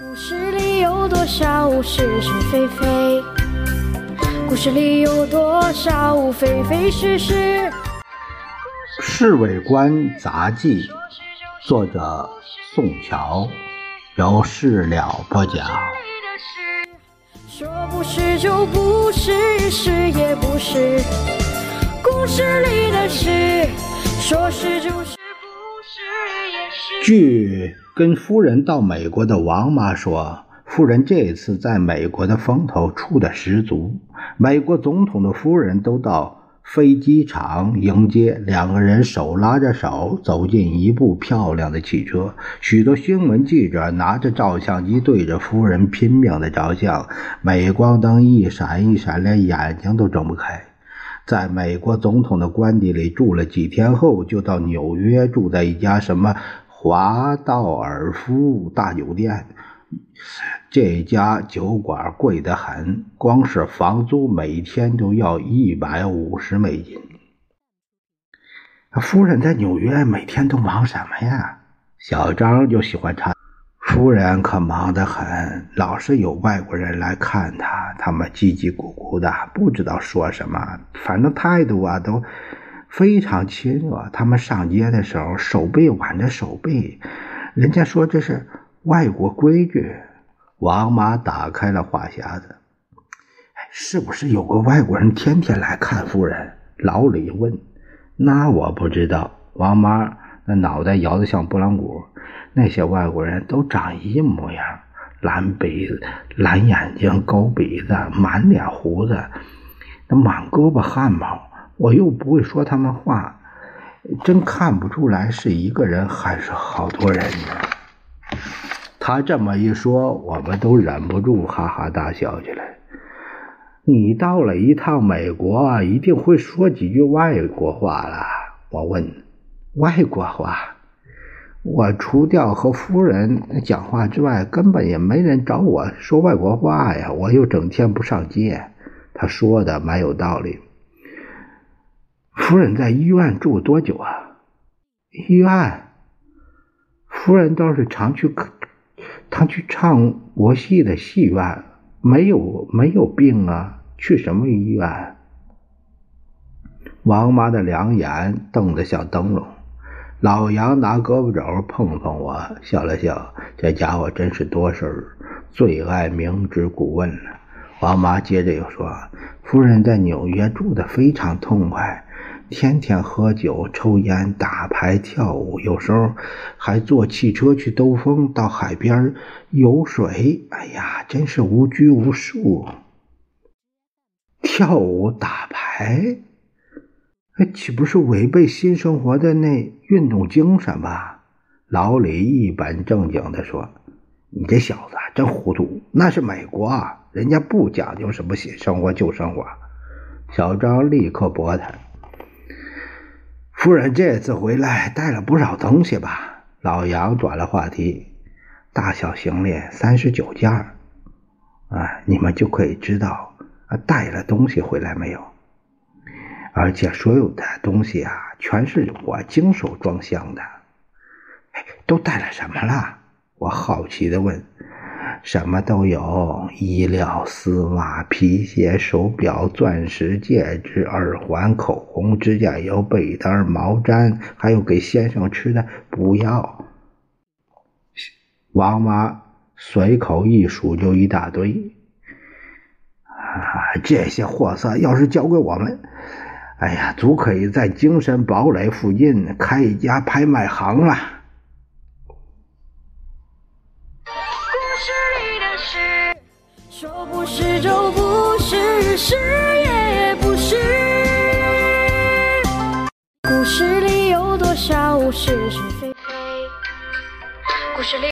故事里有多少是是非非？故事里有多少非非是是？《侍卫官杂记》作者宋乔，由事了播讲。说不是就不是，是也不是。故事里的事，说是就是，不是也是。据跟夫人到美国的王妈说，夫人这次在美国的风头出的十足，美国总统的夫人都到飞机场迎接，两个人手拉着手走进一部漂亮的汽车，许多新闻记者拿着照相机对着夫人拼命的照相，镁光灯一闪一闪，连眼睛都睁不开。在美国总统的官邸里住了几天后，就到纽约住在一家什么华道尔夫大酒店。这家酒馆贵得很，光是房租每天都要一百五十美金。夫人在纽约每天都忙什么呀？小张就喜欢插。夫人可忙得很，老是有外国人来看她，他们叽叽咕咕的，不知道说什么，反正态度啊都非常亲热。他们上街的时候，手背挽着手背，人家说这是外国规矩。王妈打开了话匣子，是不是有个外国人天天来看夫人？老李问。那我不知道。王妈那脑袋摇得像拨浪鼓。那些外国人都长一模样，蓝鼻子、蓝眼睛、高鼻子，满脸胡子，那满胳膊汗毛。我又不会说他们话，真看不出来是一个人还是好多人呢。他这么一说，我们都忍不住哈哈大笑起来。你到了一趟美国，一定会说几句外国话了。我问，外国话？我除掉和夫人讲话之外，根本也没人找我说外国话呀。我又整天不上街。他说的蛮有道理。夫人在医院住多久啊？医院？夫人倒是常去，常去唱国戏的戏院。没有没有病啊？去什么医院？王妈的两眼瞪得像灯笼。老杨拿胳膊肘碰碰我，笑了笑。这家伙真是多事儿，最爱明知故问了。王妈接着又说：“夫人在纽约住的非常痛快，天天喝酒、抽烟、打牌、跳舞，有时候还坐汽车去兜风，到海边游水。哎呀，真是无拘无束。跳舞、打牌。”那岂不是违背新生活的那运动精神吧？老李一本正经地说：“你这小子真糊涂，那是美国啊，人家不讲究什么新生活旧生活。”小张立刻驳他：“夫人这次回来带了不少东西吧？”老杨转了话题：“大小行李三十九件儿啊，你们就可以知道啊带了东西回来没有。”而且所有的东西啊，全是我经手装箱的。都带了什么了？我好奇的问。什么都有：衣料、丝袜、皮鞋、手表、钻石戒指、耳环、口红、指甲油、被单、毛毡，还有给先生吃的补药。王妈随口一数就一大堆。啊，这些货色要是交给我们。哎呀，足可以在精神堡垒附近开一家拍卖行了。